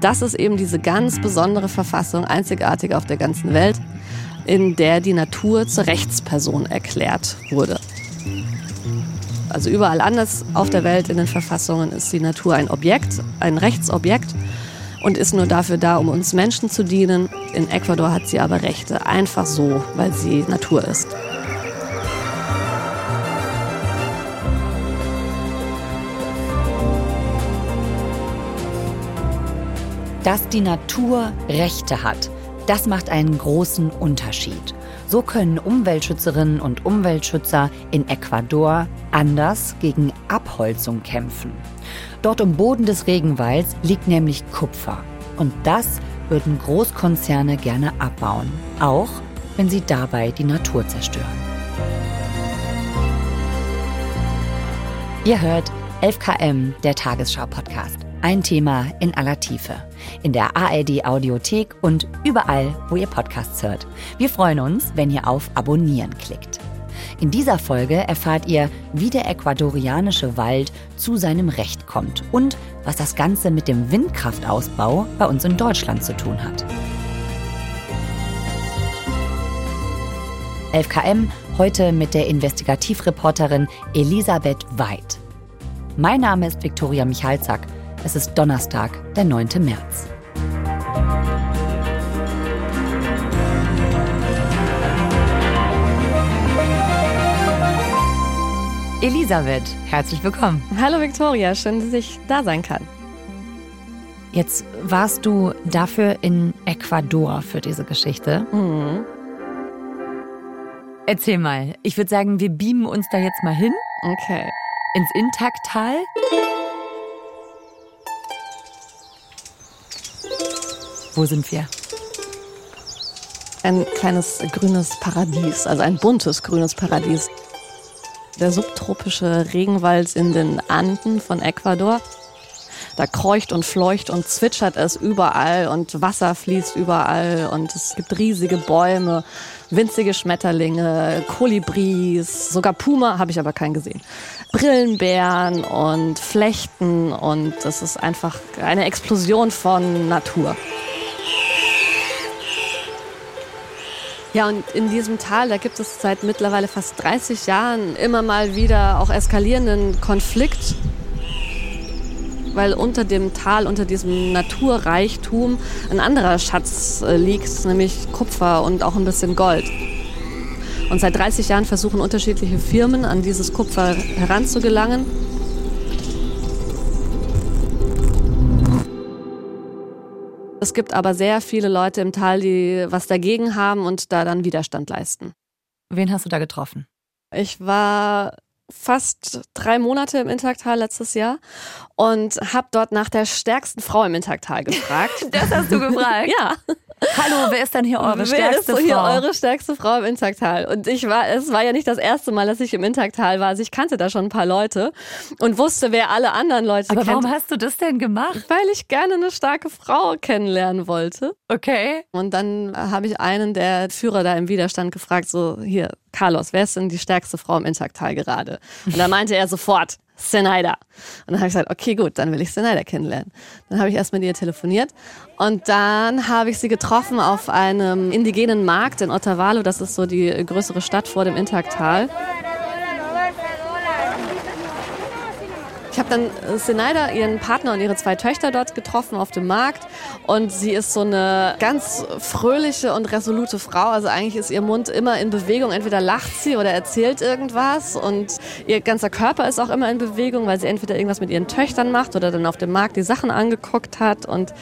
das ist eben diese ganz besondere Verfassung, einzigartig auf der ganzen Welt, in der die Natur zur Rechtsperson erklärt wurde. Also überall anders auf der Welt in den Verfassungen ist die Natur ein Objekt, ein Rechtsobjekt und ist nur dafür da, um uns Menschen zu dienen. In Ecuador hat sie aber Rechte, einfach so, weil sie Natur ist. Dass die Natur Rechte hat, das macht einen großen Unterschied. So können Umweltschützerinnen und Umweltschützer in Ecuador anders gegen Abholzung kämpfen. Dort im Boden des Regenwalds liegt nämlich Kupfer. Und das würden Großkonzerne gerne abbauen, auch wenn sie dabei die Natur zerstören. Ihr hört 11KM, der Tagesschau-Podcast. Ein Thema in aller Tiefe. In der ARD Audiothek und überall, wo ihr Podcasts hört. Wir freuen uns, wenn ihr auf Abonnieren klickt. In dieser Folge erfahrt ihr, wie der ecuadorianische Wald zu seinem Recht kommt und was das Ganze mit dem Windkraftausbau bei uns in Deutschland zu tun hat. 11KM heute mit der Investigativreporterin Elisabeth Weid. Mein Name ist Viktoria Michalzack es ist Donnerstag, der 9. März. Elisabeth, herzlich willkommen. Hallo Victoria, schön, dass ich da sein kann. Jetzt warst du dafür in Ecuador für diese Geschichte. Mhm. Erzähl mal. Ich würde sagen, wir beamen uns da jetzt mal hin. Okay. Ins Intaktal. Wo sind wir? Ein kleines grünes Paradies, also ein buntes grünes Paradies. Der subtropische Regenwald in den Anden von Ecuador. Da kreucht und fleucht und zwitschert es überall und Wasser fließt überall und es gibt riesige Bäume, winzige Schmetterlinge, Kolibris, sogar Puma habe ich aber keinen gesehen. Brillenbären und Flechten und es ist einfach eine Explosion von Natur. Ja, und in diesem Tal, da gibt es seit mittlerweile fast 30 Jahren immer mal wieder auch eskalierenden Konflikt, weil unter dem Tal, unter diesem Naturreichtum ein anderer Schatz äh, liegt, nämlich Kupfer und auch ein bisschen Gold. Und seit 30 Jahren versuchen unterschiedliche Firmen an dieses Kupfer heranzugelangen. Es gibt aber sehr viele Leute im Tal, die was dagegen haben und da dann Widerstand leisten. Wen hast du da getroffen? Ich war fast drei Monate im Intaktal letztes Jahr und habe dort nach der stärksten Frau im Intaktal gefragt. das hast du gefragt? ja. Hallo, wer ist denn hier eure wer stärkste ist so hier Frau? eure stärkste Frau im Intaktal? Und ich war, es war ja nicht das erste Mal, dass ich im Intaktal war. Also ich kannte da schon ein paar Leute und wusste, wer alle anderen Leute Aber kennt. warum hast du das denn gemacht? Weil ich gerne eine starke Frau kennenlernen wollte. Okay. Und dann habe ich einen der Führer da im Widerstand gefragt, so hier, Carlos, wer ist denn die stärkste Frau im Intaktal gerade? Und da meinte er sofort, Senaida. Und dann habe ich gesagt, okay, gut, dann will ich Senaida kennenlernen. Dann habe ich erst mit ihr telefoniert und dann habe ich sie getroffen auf einem indigenen Markt in Otavalo. Das ist so die größere Stadt vor dem Intaktal. Habe dann äh, Senaida, ihren Partner und ihre zwei Töchter dort getroffen auf dem Markt. Und sie ist so eine ganz fröhliche und resolute Frau. Also eigentlich ist ihr Mund immer in Bewegung. Entweder lacht sie oder erzählt irgendwas. Und ihr ganzer Körper ist auch immer in Bewegung, weil sie entweder irgendwas mit ihren Töchtern macht oder dann auf dem Markt die Sachen angeguckt hat. Und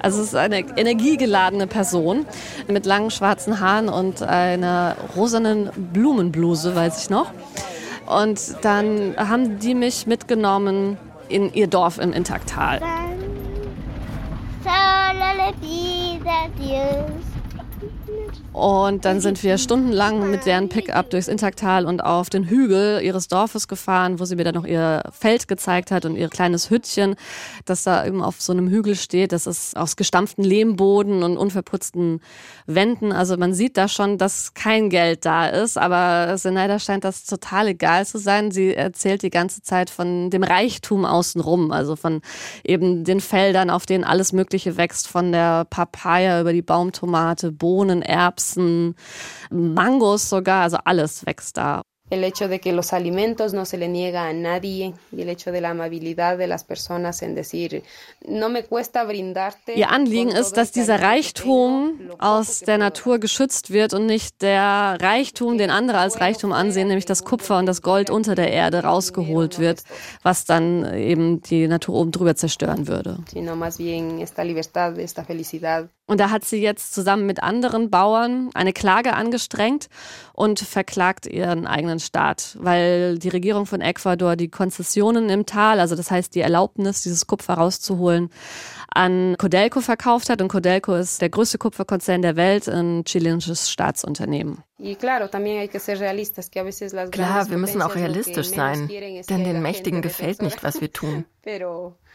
also es ist eine energiegeladene Person mit langen schwarzen Haaren und einer rosanen Blumenbluse, weiß ich noch. Und dann haben die mich mitgenommen in ihr Dorf im Intaktal. Und dann sind wir stundenlang mit deren Pickup durchs Intaktal und auf den Hügel ihres Dorfes gefahren, wo sie mir dann noch ihr Feld gezeigt hat und ihr kleines Hüttchen, das da eben auf so einem Hügel steht. Das ist aus gestampften Lehmboden und unverputzten Wänden. Also man sieht da schon, dass kein Geld da ist, aber Zenaida scheint das total egal zu sein. Sie erzählt die ganze Zeit von dem Reichtum außenrum, also von eben den Feldern, auf denen alles Mögliche wächst, von der Papaya über die Baumtomate, Bohnen, Erbsen, Erbsen, Mangos sogar, also alles wächst da. el hecho de que los alimentos no se le niega a nadie y el hecho de la amabilidad de las personas en decir, no me cuesta brindarte. Ihr Anliegen ist, dass dieser Reichtum aus der Natur geschützt wird und nicht der Reichtum, den andere als Reichtum ansehen, nämlich das Kupfer und das Gold unter der Erde rausgeholt wird, was dann eben die Natur oben drüber zerstören würde. Sino más bien esta libertad, esta felicidad und da hat sie jetzt zusammen mit anderen Bauern eine Klage angestrengt und verklagt ihren eigenen Staat, weil die Regierung von Ecuador die Konzessionen im Tal, also das heißt die Erlaubnis, dieses Kupfer rauszuholen, an Codelco verkauft hat. Und Codelco ist der größte Kupferkonzern der Welt, ein chilenisches Staatsunternehmen. Klar, wir müssen auch realistisch sein, denn den Mächtigen gefällt nicht, was wir tun.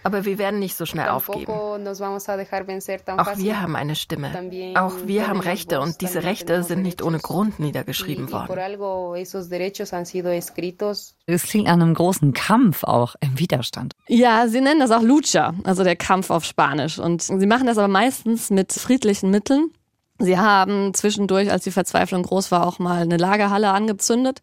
Aber wir werden nicht so schnell aufgeben. Auch wir haben eine Stimme. Auch wir haben Rechte und diese Rechte sind nicht ohne Grund niedergeschrieben worden. Es klingt an einem großen Kampf auch im Widerstand. Ja, sie nennen das auch Lucha, also der Kampf auf Spanisch. Und sie machen das aber meistens mit friedlichen Mitteln. Sie haben zwischendurch, als die Verzweiflung groß war, auch mal eine Lagerhalle angezündet.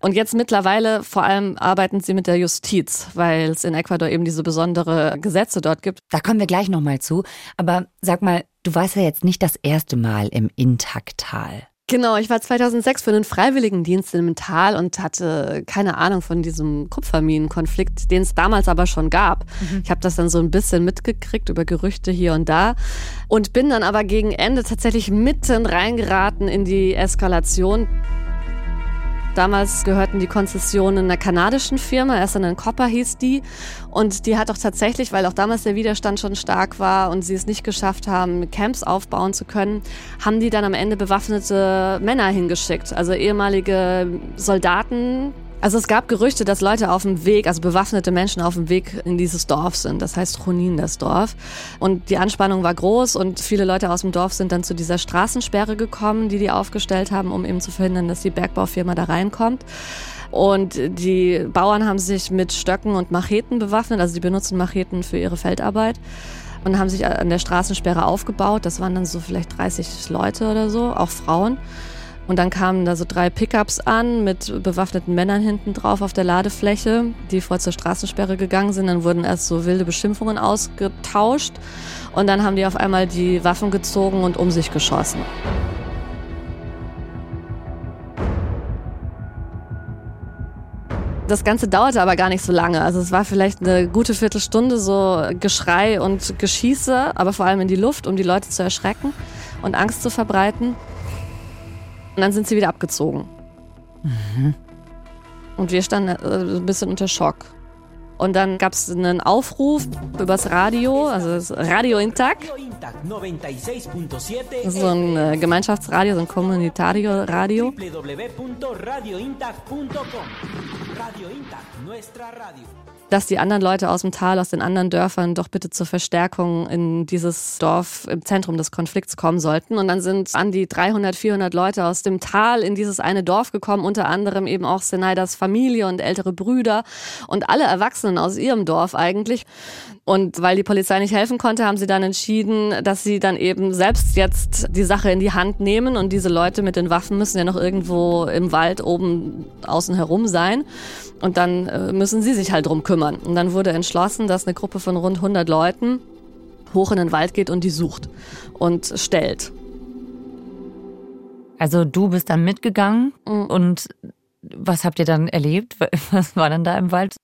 Und jetzt mittlerweile vor allem arbeiten sie mit der Justiz, weil es in Ecuador eben diese besondere Gesetze dort gibt. Da kommen wir gleich nochmal zu. Aber sag mal, du warst ja jetzt nicht das erste Mal im Intaktal. Genau, ich war 2006 für einen Freiwilligendienst im Tal und hatte keine Ahnung von diesem Kupferminenkonflikt, den es damals aber schon gab. Mhm. Ich habe das dann so ein bisschen mitgekriegt über Gerüchte hier und da und bin dann aber gegen Ende tatsächlich mitten reingeraten in die Eskalation. Damals gehörten die Konzessionen einer kanadischen Firma, erst Copper hieß die. Und die hat auch tatsächlich, weil auch damals der Widerstand schon stark war und sie es nicht geschafft haben, Camps aufbauen zu können, haben die dann am Ende bewaffnete Männer hingeschickt. Also ehemalige Soldaten, also es gab Gerüchte, dass Leute auf dem Weg, also bewaffnete Menschen auf dem Weg in dieses Dorf sind. Das heißt Chunin, das Dorf. Und die Anspannung war groß und viele Leute aus dem Dorf sind dann zu dieser Straßensperre gekommen, die die aufgestellt haben, um eben zu verhindern, dass die Bergbaufirma da reinkommt. Und die Bauern haben sich mit Stöcken und Macheten bewaffnet, also sie benutzen Macheten für ihre Feldarbeit und haben sich an der Straßensperre aufgebaut. Das waren dann so vielleicht 30 Leute oder so, auch Frauen. Und dann kamen da so drei Pickups an mit bewaffneten Männern hinten drauf auf der Ladefläche, die vor zur Straßensperre gegangen sind. Dann wurden erst so wilde Beschimpfungen ausgetauscht und dann haben die auf einmal die Waffen gezogen und um sich geschossen. Das Ganze dauerte aber gar nicht so lange. Also es war vielleicht eine gute Viertelstunde so Geschrei und Geschieße, aber vor allem in die Luft, um die Leute zu erschrecken und Angst zu verbreiten. Und dann sind sie wieder abgezogen. Mhm. Und wir standen äh, ein bisschen unter Schock. Und dann gab es einen Aufruf übers Radio, also das Radio ist so ein äh, Gemeinschaftsradio, so ein Kommunitario-Radio. Radio Intac, nuestra radio dass die anderen Leute aus dem Tal, aus den anderen Dörfern doch bitte zur Verstärkung in dieses Dorf im Zentrum des Konflikts kommen sollten. Und dann sind an die 300, 400 Leute aus dem Tal in dieses eine Dorf gekommen, unter anderem eben auch Senaidas Familie und ältere Brüder und alle Erwachsenen aus ihrem Dorf eigentlich. Und weil die Polizei nicht helfen konnte, haben sie dann entschieden, dass sie dann eben selbst jetzt die Sache in die Hand nehmen und diese Leute mit den Waffen müssen ja noch irgendwo im Wald oben außen herum sein. Und dann äh, müssen sie sich halt drum kümmern. Und dann wurde entschlossen, dass eine Gruppe von rund 100 Leuten hoch in den Wald geht und die sucht und stellt. Also du bist dann mitgegangen mhm. und was habt ihr dann erlebt? Was war dann da im Wald?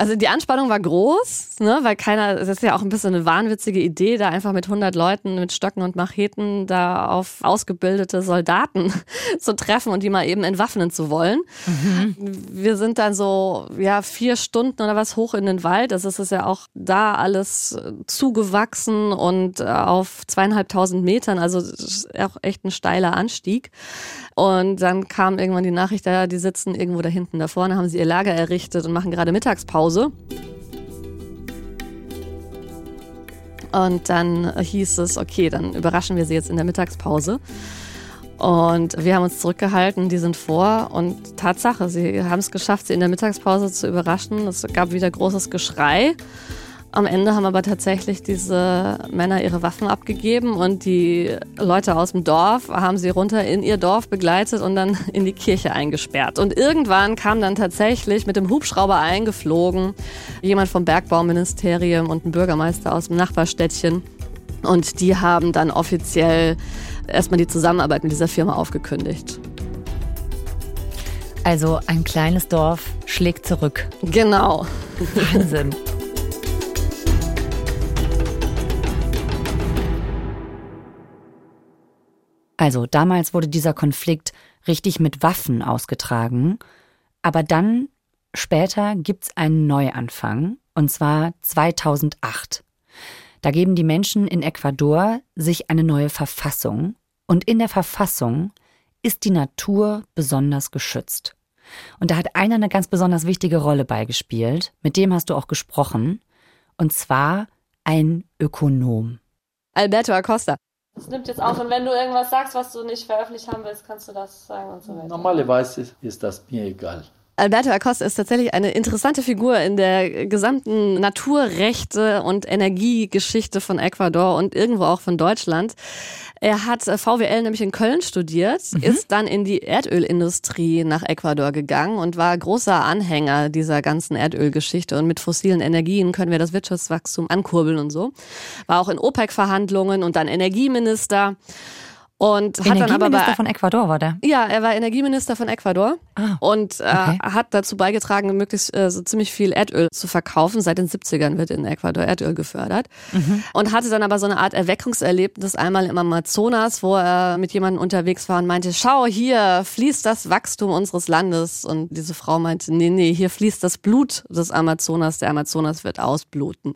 Also die Anspannung war groß, ne, weil keiner, das ist ja auch ein bisschen eine wahnwitzige Idee, da einfach mit 100 Leuten mit Stöcken und Macheten da auf ausgebildete Soldaten zu treffen und die mal eben entwaffnen zu wollen. Mhm. Wir sind dann so, ja, vier Stunden oder was hoch in den Wald. Also es ist ja auch da alles zugewachsen und äh, auf zweieinhalbtausend Metern, also auch echt ein steiler Anstieg. Und dann kam irgendwann die Nachricht, ja, die sitzen irgendwo da hinten da vorne, haben sie ihr Lager errichtet und machen gerade Mittagspause. Und dann hieß es, okay, dann überraschen wir sie jetzt in der Mittagspause. Und wir haben uns zurückgehalten, die sind vor. Und Tatsache, sie haben es geschafft, sie in der Mittagspause zu überraschen. Es gab wieder großes Geschrei. Am Ende haben aber tatsächlich diese Männer ihre Waffen abgegeben und die Leute aus dem Dorf haben sie runter in ihr Dorf begleitet und dann in die Kirche eingesperrt. Und irgendwann kam dann tatsächlich mit dem Hubschrauber eingeflogen jemand vom Bergbauministerium und ein Bürgermeister aus dem Nachbarstädtchen. Und die haben dann offiziell erstmal die Zusammenarbeit mit dieser Firma aufgekündigt. Also ein kleines Dorf schlägt zurück. Genau. Wahnsinn. Also damals wurde dieser Konflikt richtig mit Waffen ausgetragen, aber dann später gibt's einen Neuanfang, und zwar 2008. Da geben die Menschen in Ecuador sich eine neue Verfassung, und in der Verfassung ist die Natur besonders geschützt. Und da hat einer eine ganz besonders wichtige Rolle beigespielt, mit dem hast du auch gesprochen, und zwar ein Ökonom. Alberto Acosta. Es nimmt jetzt auf und wenn du irgendwas sagst, was du nicht veröffentlicht haben willst, kannst du das sagen und so weiter. Normalerweise ist das mir egal. Alberto Acosta ist tatsächlich eine interessante Figur in der gesamten Naturrechte- und Energiegeschichte von Ecuador und irgendwo auch von Deutschland. Er hat äh, VWL nämlich in Köln studiert, mhm. ist dann in die Erdölindustrie nach Ecuador gegangen und war großer Anhänger dieser ganzen Erdölgeschichte. Und mit fossilen Energien können wir das Wirtschaftswachstum ankurbeln und so. War auch in OPEC-Verhandlungen und dann Energieminister. Und hat dann aber bei, von Ecuador war der? Ja, er war Energieminister von Ecuador ah, und äh, okay. hat dazu beigetragen, möglichst äh, so ziemlich viel Erdöl zu verkaufen. Seit den 70ern wird in Ecuador Erdöl gefördert. Mhm. Und hatte dann aber so eine Art Erweckungserlebnis einmal im Amazonas, wo er mit jemandem unterwegs war und meinte, schau, hier fließt das Wachstum unseres Landes. Und diese Frau meinte, nee, nee, hier fließt das Blut des Amazonas. Der Amazonas wird ausbluten.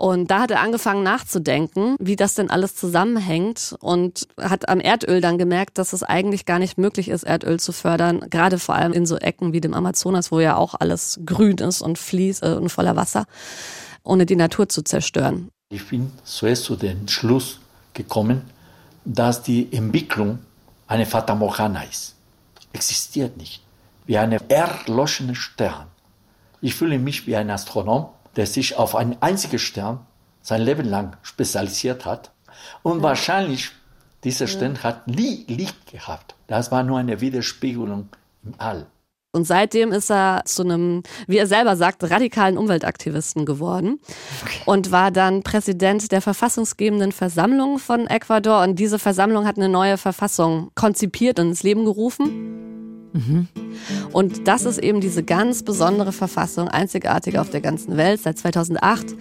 Und da hat er angefangen nachzudenken, wie das denn alles zusammenhängt und hat am Erdöl dann gemerkt, dass es eigentlich gar nicht möglich ist, Erdöl zu fördern, gerade vor allem in so Ecken wie dem Amazonas, wo ja auch alles grün ist und fließt äh, und voller Wasser, ohne die Natur zu zerstören. Ich bin zuerst zu dem Schluss gekommen, dass die Entwicklung eine Fata Morgana ist. Existiert nicht. Wie eine erloschene Stern. Ich fühle mich wie ein Astronom, der sich auf einen einzigen Stern sein Leben lang spezialisiert hat. Und ja. wahrscheinlich, dieser Stern ja. hat nie Licht gehabt. Das war nur eine Widerspiegelung im All. Und seitdem ist er zu einem, wie er selber sagt, radikalen Umweltaktivisten geworden okay. und war dann Präsident der verfassungsgebenden Versammlung von Ecuador. Und diese Versammlung hat eine neue Verfassung konzipiert und ins Leben gerufen. Mhm. Und das ist eben diese ganz besondere Verfassung, einzigartig auf der ganzen Welt, seit 2008,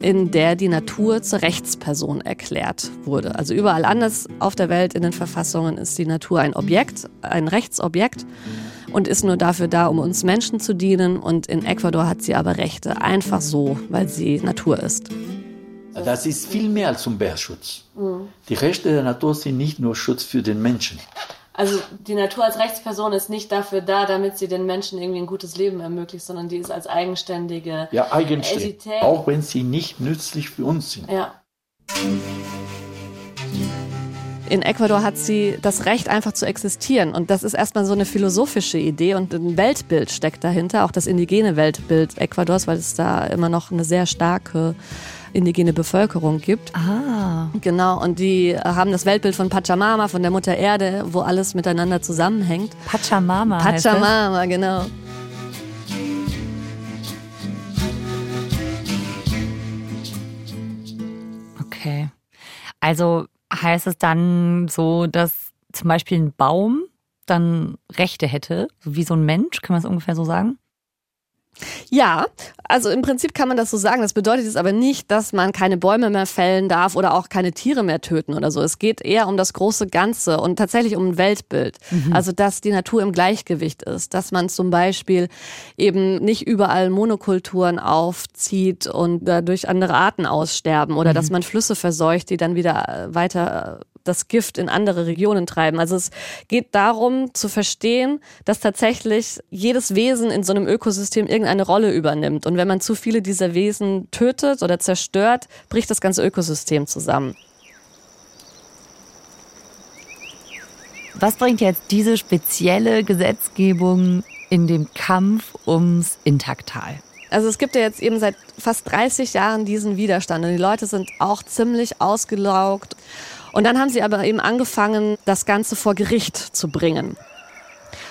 in der die Natur zur Rechtsperson erklärt wurde. Also überall anders auf der Welt in den Verfassungen ist die Natur ein Objekt, ein Rechtsobjekt und ist nur dafür da, um uns Menschen zu dienen. Und in Ecuador hat sie aber Rechte, einfach so, weil sie Natur ist. Das ist viel mehr als Umweltschutz. Mhm. Die Rechte der Natur sind nicht nur Schutz für den Menschen. Also die Natur als Rechtsperson ist nicht dafür da, damit sie den Menschen irgendwie ein gutes Leben ermöglicht, sondern die ist als eigenständige ja, eigenständig, Entität. auch wenn sie nicht nützlich für uns sind. Ja. In Ecuador hat sie das Recht, einfach zu existieren. Und das ist erstmal so eine philosophische Idee und ein Weltbild steckt dahinter, auch das indigene Weltbild Ecuadors, weil es da immer noch eine sehr starke indigene Bevölkerung gibt. Ah. Genau, und die haben das Weltbild von Pachamama, von der Mutter Erde, wo alles miteinander zusammenhängt. Pachamama. Pachamama, genau. Okay. Also heißt es dann so, dass zum Beispiel ein Baum dann Rechte hätte, wie so ein Mensch, kann man es ungefähr so sagen? Ja, also im Prinzip kann man das so sagen. Das bedeutet jetzt aber nicht, dass man keine Bäume mehr fällen darf oder auch keine Tiere mehr töten oder so. Es geht eher um das große Ganze und tatsächlich um ein Weltbild. Mhm. Also, dass die Natur im Gleichgewicht ist, dass man zum Beispiel eben nicht überall Monokulturen aufzieht und dadurch andere Arten aussterben oder mhm. dass man Flüsse verseucht, die dann wieder weiter das Gift in andere Regionen treiben. Also es geht darum zu verstehen, dass tatsächlich jedes Wesen in so einem Ökosystem irgendeine Rolle übernimmt. Und wenn man zu viele dieser Wesen tötet oder zerstört, bricht das ganze Ökosystem zusammen. Was bringt jetzt diese spezielle Gesetzgebung in dem Kampf ums Intaktal? Also es gibt ja jetzt eben seit fast 30 Jahren diesen Widerstand und die Leute sind auch ziemlich ausgelaugt. Und dann haben sie aber eben angefangen, das Ganze vor Gericht zu bringen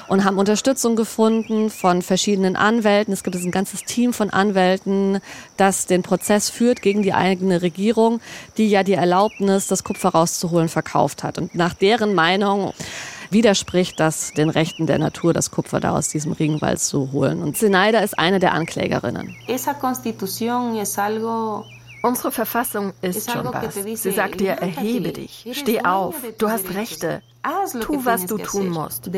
und haben Unterstützung gefunden von verschiedenen Anwälten. Es gibt ein ganzes Team von Anwälten, das den Prozess führt gegen die eigene Regierung, die ja die Erlaubnis, das Kupfer rauszuholen, verkauft hat. Und nach deren Meinung widerspricht das den Rechten der Natur, das Kupfer da aus diesem Regenwald zu holen. Und Zenaida ist eine der Anklägerinnen. Esa constitución es algo Unsere Verfassung ist schon was. Sie sagt dir, erhebe dich, steh auf, du hast Rechte, tu, was du tun musst.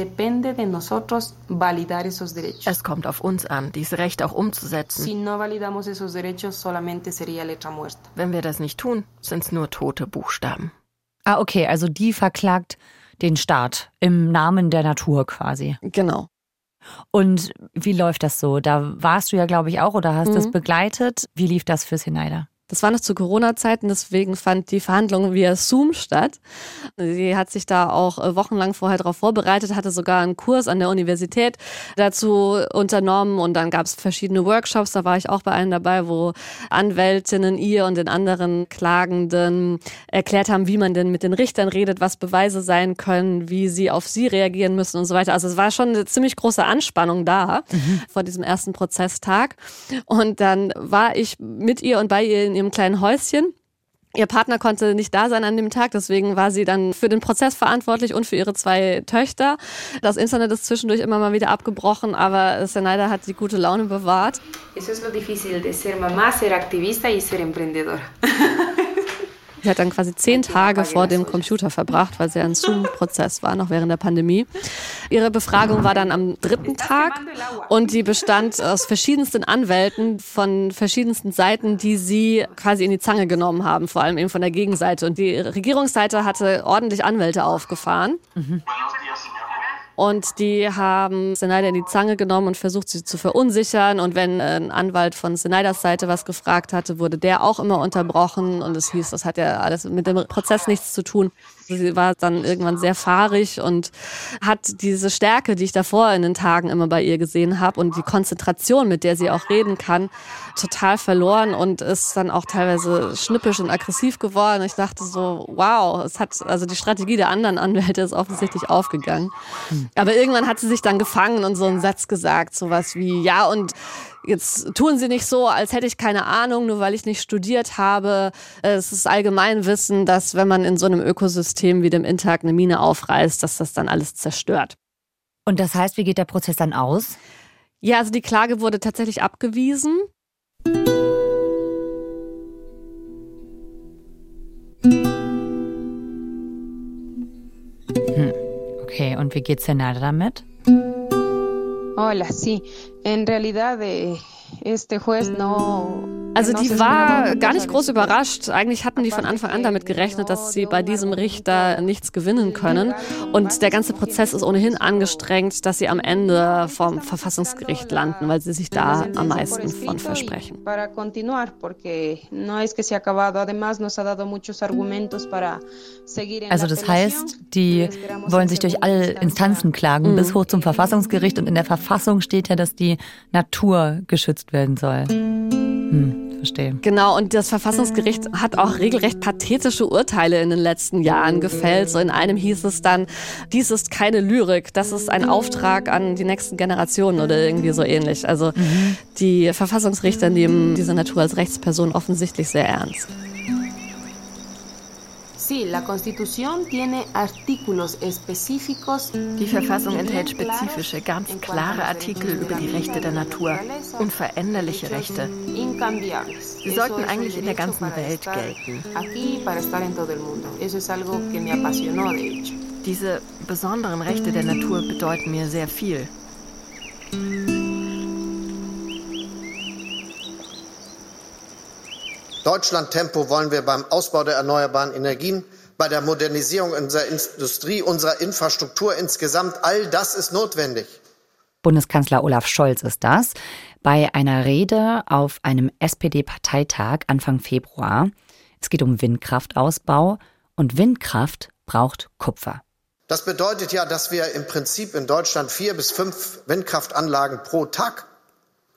Es kommt auf uns an, diese Rechte auch umzusetzen. Wenn wir das nicht tun, sind es nur tote Buchstaben. Ah, okay, also die verklagt den Staat im Namen der Natur quasi. Genau. Und wie läuft das so? Da warst du ja, glaube ich, auch oder hast mhm. das begleitet. Wie lief das für Sinaida? Das war noch zu Corona-Zeiten, deswegen fand die Verhandlung via Zoom statt. Sie hat sich da auch äh, wochenlang vorher darauf vorbereitet, hatte sogar einen Kurs an der Universität dazu unternommen und dann gab es verschiedene Workshops, da war ich auch bei einem dabei, wo Anwältinnen ihr und den anderen Klagenden erklärt haben, wie man denn mit den Richtern redet, was Beweise sein können, wie sie auf sie reagieren müssen und so weiter. Also es war schon eine ziemlich große Anspannung da mhm. vor diesem ersten Prozesstag. Und dann war ich mit ihr und bei ihr in ihrem kleinen Häuschen. Ihr Partner konnte nicht da sein an dem Tag, deswegen war sie dann für den Prozess verantwortlich und für ihre zwei Töchter. Das Internet ist zwischendurch immer mal wieder abgebrochen, aber Zenaida hat die gute Laune bewahrt. Eso es lo difícil de ser mamá, ser activista y ser emprendedora. Sie hat dann quasi zehn Tage vor dem Computer verbracht, weil sie ein Zoom-Prozess war, noch während der Pandemie. Ihre Befragung war dann am dritten Tag und die bestand aus verschiedensten Anwälten von verschiedensten Seiten, die sie quasi in die Zange genommen haben, vor allem eben von der Gegenseite. Und die Regierungsseite hatte ordentlich Anwälte aufgefahren. Mhm. Und die haben Snyder in die Zange genommen und versucht, sie zu verunsichern. Und wenn ein Anwalt von Snyders Seite was gefragt hatte, wurde der auch immer unterbrochen. Und es hieß, das hat ja alles mit dem Prozess nichts zu tun. Sie war dann irgendwann sehr fahrig und hat diese Stärke, die ich davor in den Tagen immer bei ihr gesehen habe und die Konzentration, mit der sie auch reden kann, total verloren und ist dann auch teilweise schnippisch und aggressiv geworden. Ich dachte so, wow, es hat, also die Strategie der anderen Anwälte ist offensichtlich aufgegangen. Aber irgendwann hat sie sich dann gefangen und so einen Satz gesagt, sowas wie, ja, und Jetzt tun sie nicht so, als hätte ich keine Ahnung, nur weil ich nicht studiert habe. Es ist Allgemeinwissen, dass wenn man in so einem Ökosystem wie dem Intag eine Mine aufreißt, dass das dann alles zerstört. Und das heißt, wie geht der Prozess dann aus? Ja, also die Klage wurde tatsächlich abgewiesen. Hm. Okay, und wie geht's denn damit? Hola, sí. En realidad, eh, este juez no Also die war gar nicht groß überrascht. Eigentlich hatten die von Anfang an damit gerechnet, dass sie bei diesem Richter nichts gewinnen können. Und der ganze Prozess ist ohnehin angestrengt, dass sie am Ende vom Verfassungsgericht landen, weil sie sich da am meisten von versprechen. Also das heißt, die wollen sich durch alle Instanzen klagen, bis hoch zum Verfassungsgericht. Und in der Verfassung steht ja, dass die Natur geschützt werden soll. Verstehe. Genau, und das Verfassungsgericht hat auch regelrecht pathetische Urteile in den letzten Jahren gefällt. So in einem hieß es dann, dies ist keine Lyrik, das ist ein Auftrag an die nächsten Generationen oder irgendwie so ähnlich. Also mhm. die Verfassungsrichter nehmen diese Natur als Rechtsperson offensichtlich sehr ernst. Die Verfassung enthält spezifische, ganz klare Artikel über die Rechte der Natur, unveränderliche Rechte. Sie sollten eigentlich in der ganzen Welt gelten. Diese besonderen Rechte der Natur bedeuten mir sehr viel. Deutschland-Tempo wollen wir beim Ausbau der erneuerbaren Energien, bei der Modernisierung unserer Industrie, unserer Infrastruktur insgesamt. All das ist notwendig. Bundeskanzler Olaf Scholz ist das, bei einer Rede auf einem SPD-Parteitag Anfang Februar. Es geht um Windkraftausbau und Windkraft braucht Kupfer. Das bedeutet ja, dass wir im Prinzip in Deutschland vier bis fünf Windkraftanlagen pro Tag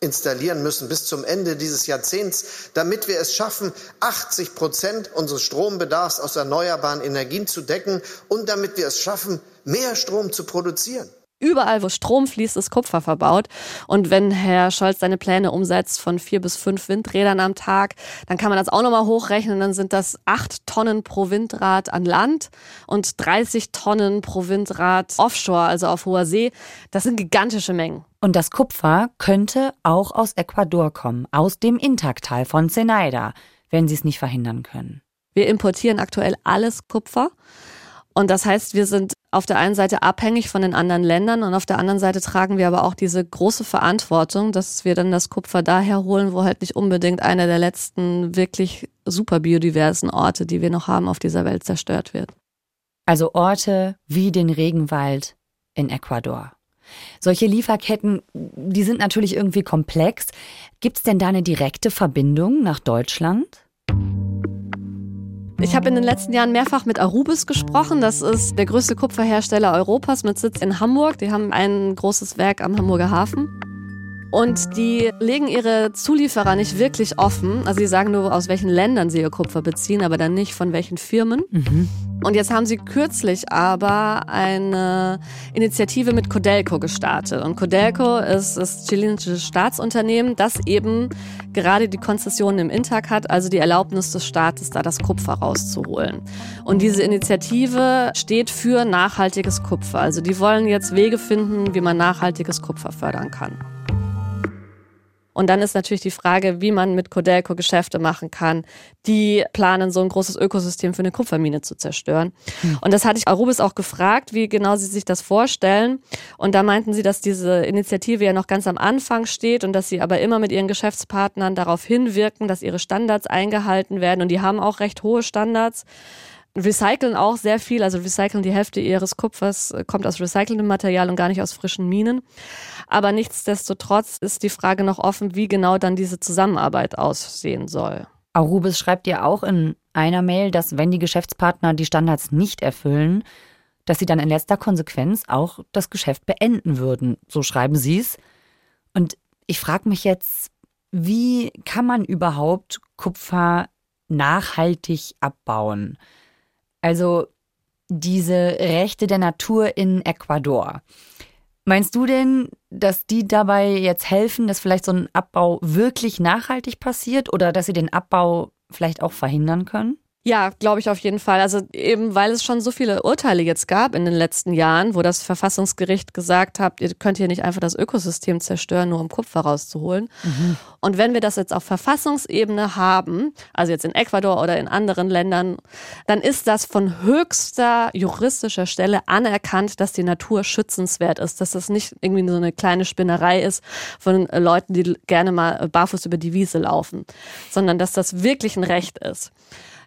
installieren müssen bis zum Ende dieses Jahrzehnts, damit wir es schaffen, 80 Prozent unseres Strombedarfs aus erneuerbaren Energien zu decken und damit wir es schaffen, mehr Strom zu produzieren. Überall, wo Strom fließt, ist Kupfer verbaut. Und wenn Herr Scholz seine Pläne umsetzt von vier bis fünf Windrädern am Tag, dann kann man das auch nochmal hochrechnen. Dann sind das acht Tonnen pro Windrad an Land und 30 Tonnen pro Windrad offshore, also auf hoher See. Das sind gigantische Mengen. Und das Kupfer könnte auch aus Ecuador kommen, aus dem Intaktal von Zenaida, wenn sie es nicht verhindern können. Wir importieren aktuell alles Kupfer. Und das heißt, wir sind auf der einen Seite abhängig von den anderen Ländern und auf der anderen Seite tragen wir aber auch diese große Verantwortung, dass wir dann das Kupfer daher holen, wo halt nicht unbedingt einer der letzten wirklich super biodiversen Orte, die wir noch haben auf dieser Welt, zerstört wird. Also Orte wie den Regenwald in Ecuador. Solche Lieferketten, die sind natürlich irgendwie komplex. Gibt es denn da eine direkte Verbindung nach Deutschland? Ich habe in den letzten Jahren mehrfach mit Arubis gesprochen. Das ist der größte Kupferhersteller Europas mit Sitz in Hamburg. Die haben ein großes Werk am Hamburger Hafen. Und die legen ihre Zulieferer nicht wirklich offen. Also sie sagen nur, aus welchen Ländern sie ihr Kupfer beziehen, aber dann nicht von welchen Firmen. Mhm. Und jetzt haben sie kürzlich aber eine Initiative mit Codelco gestartet. Und Codelco ist das chilenische Staatsunternehmen, das eben gerade die Konzession im Intag hat, also die Erlaubnis des Staates, da das Kupfer rauszuholen. Und diese Initiative steht für nachhaltiges Kupfer. Also die wollen jetzt Wege finden, wie man nachhaltiges Kupfer fördern kann. Und dann ist natürlich die Frage, wie man mit Codelco Geschäfte machen kann. Die planen, so ein großes Ökosystem für eine Kupfermine zu zerstören. Mhm. Und das hatte ich Arubis auch gefragt, wie genau sie sich das vorstellen. Und da meinten sie, dass diese Initiative ja noch ganz am Anfang steht und dass sie aber immer mit ihren Geschäftspartnern darauf hinwirken, dass ihre Standards eingehalten werden. Und die haben auch recht hohe Standards recyceln auch sehr viel, also recyceln die Hälfte ihres Kupfers, äh, kommt aus recycelndem Material und gar nicht aus frischen Minen. Aber nichtsdestotrotz ist die Frage noch offen, wie genau dann diese Zusammenarbeit aussehen soll. Arubis schreibt ja auch in einer Mail, dass wenn die Geschäftspartner die Standards nicht erfüllen, dass sie dann in letzter Konsequenz auch das Geschäft beenden würden. So schreiben sie es. Und ich frage mich jetzt, wie kann man überhaupt Kupfer nachhaltig abbauen? Also diese Rechte der Natur in Ecuador. Meinst du denn, dass die dabei jetzt helfen, dass vielleicht so ein Abbau wirklich nachhaltig passiert oder dass sie den Abbau vielleicht auch verhindern können? Ja, glaube ich auf jeden Fall. Also eben, weil es schon so viele Urteile jetzt gab in den letzten Jahren, wo das Verfassungsgericht gesagt hat, ihr könnt hier nicht einfach das Ökosystem zerstören, nur um Kupfer rauszuholen. Mhm. Und wenn wir das jetzt auf Verfassungsebene haben, also jetzt in Ecuador oder in anderen Ländern, dann ist das von höchster juristischer Stelle anerkannt, dass die Natur schützenswert ist, dass das nicht irgendwie so eine kleine Spinnerei ist von Leuten, die gerne mal barfuß über die Wiese laufen, sondern dass das wirklich ein Recht ist.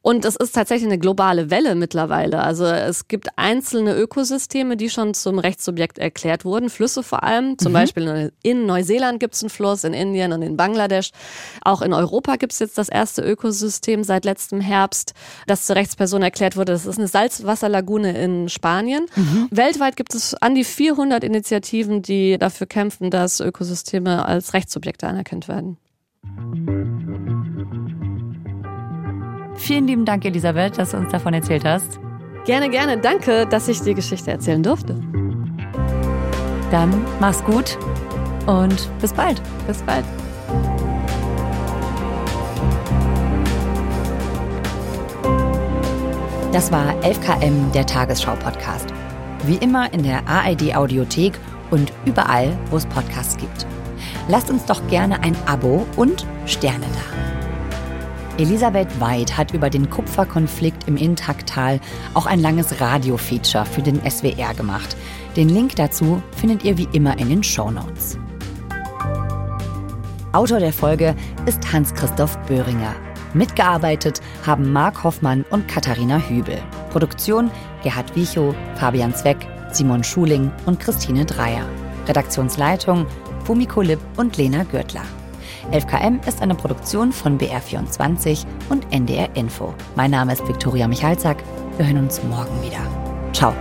Und es ist tatsächlich eine globale Welle mittlerweile. Also es gibt einzelne Ökosysteme, die schon zum Rechtssubjekt erklärt wurden, Flüsse vor allem. Zum mhm. Beispiel in Neuseeland gibt es einen Fluss, in Indien und in Bangladesch. Auch in Europa gibt es jetzt das erste Ökosystem seit letztem Herbst, das zur Rechtsperson erklärt wurde. Das ist eine Salzwasserlagune in Spanien. Mhm. Weltweit gibt es an die 400 Initiativen, die dafür kämpfen, dass Ökosysteme als Rechtssubjekte anerkannt werden. Vielen lieben Dank, Elisabeth, dass du uns davon erzählt hast. Gerne, gerne. Danke, dass ich die Geschichte erzählen durfte. Dann mach's gut und bis bald. Bis bald. Das war 11KM, der Tagesschau-Podcast. Wie immer in der ARD-Audiothek und überall, wo es Podcasts gibt. Lasst uns doch gerne ein Abo und Sterne da. Elisabeth Weid hat über den Kupferkonflikt im Intaktal auch ein langes Radio-Feature für den SWR gemacht. Den Link dazu findet ihr wie immer in den Show Notes. Autor der Folge ist Hans-Christoph Böhringer. Mitgearbeitet haben Marc Hoffmann und Katharina Hübel. Produktion Gerhard Wiechow, Fabian Zweck, Simon Schuling und Christine Dreier. Redaktionsleitung Fumiko Lipp und Lena Gürtler. 11KM ist eine Produktion von BR24 und NDR Info. Mein Name ist Viktoria Michalzack. Wir hören uns morgen wieder. Ciao.